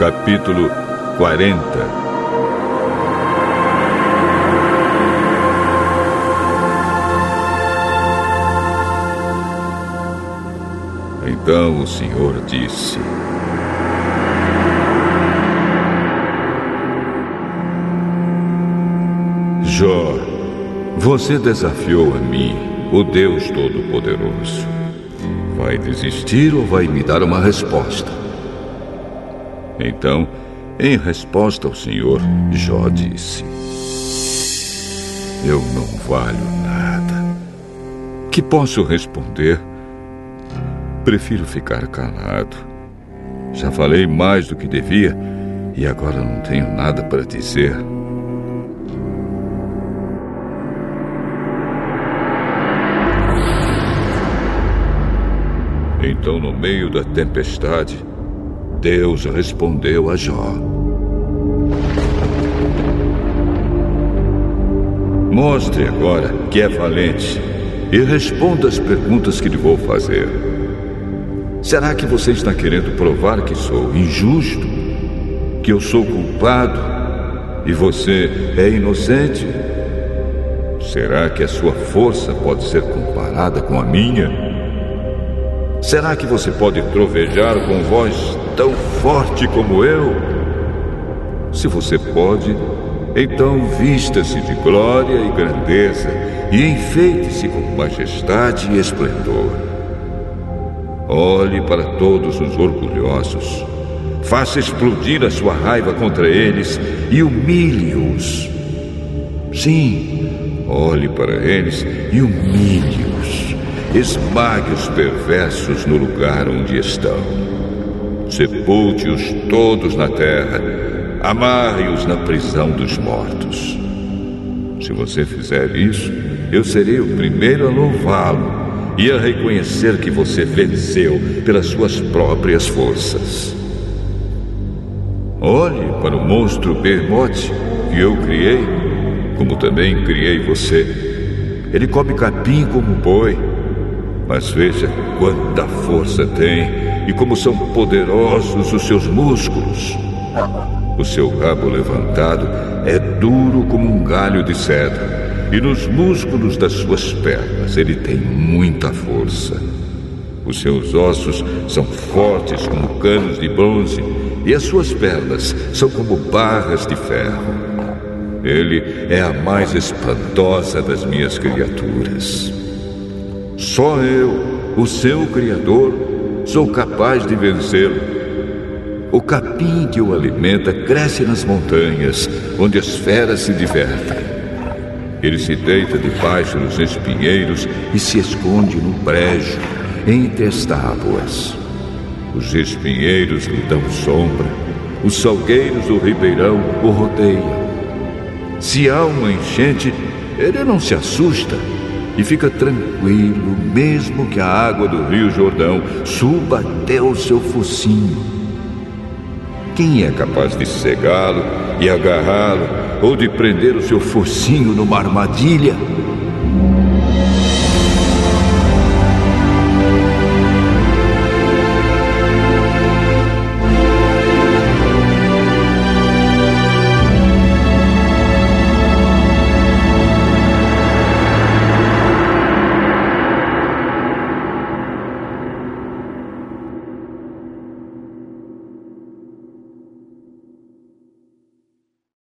Capítulo 40 Então o Senhor disse: Jó, você desafiou a mim, o Deus Todo-Poderoso. Vai desistir ou vai me dar uma resposta? Então, em resposta ao Senhor, Jó disse: Eu não valho nada. Que posso responder? Prefiro ficar calado. Já falei mais do que devia e agora não tenho nada para dizer. Então, no meio da tempestade, Deus respondeu a Jó: Mostre agora que é valente e responda as perguntas que lhe vou fazer. Será que você está querendo provar que sou injusto? Que eu sou culpado e você é inocente? Será que a sua força pode ser comparada com a minha? Será que você pode trovejar com voz tão forte como eu? Se você pode, então vista-se de glória e grandeza e enfeite-se com majestade e esplendor. Olhe para todos os orgulhosos, faça explodir a sua raiva contra eles e humilhe-os. Sim, olhe para eles e humilhe-os. Esmague os perversos no lugar onde estão. Sepulte-os todos na terra. Amarre-os na prisão dos mortos. Se você fizer isso, eu serei o primeiro a louvá-lo e a reconhecer que você venceu pelas suas próprias forças. Olhe para o monstro Bermote que eu criei, como também criei você. Ele come capim como boi mas veja quanta força tem e como são poderosos os seus músculos. O seu rabo levantado é duro como um galho de cedro, e nos músculos das suas pernas ele tem muita força. Os seus ossos são fortes como canos de bronze, e as suas pernas são como barras de ferro. Ele é a mais espantosa das minhas criaturas. Só eu, o seu Criador, sou capaz de vencê-lo. O capim que o alimenta cresce nas montanhas, onde as feras se divertem. Ele se deita debaixo dos espinheiros e se esconde no brejo, entre as tábuas. Os espinheiros lhe dão sombra, os salgueiros do ribeirão o rodeiam. Se há uma enchente, ele não se assusta e fica tranquilo, mesmo que a água do Rio Jordão suba até o seu focinho. Quem é capaz de cegá-lo e agarrá-lo ou de prender o seu focinho numa armadilha?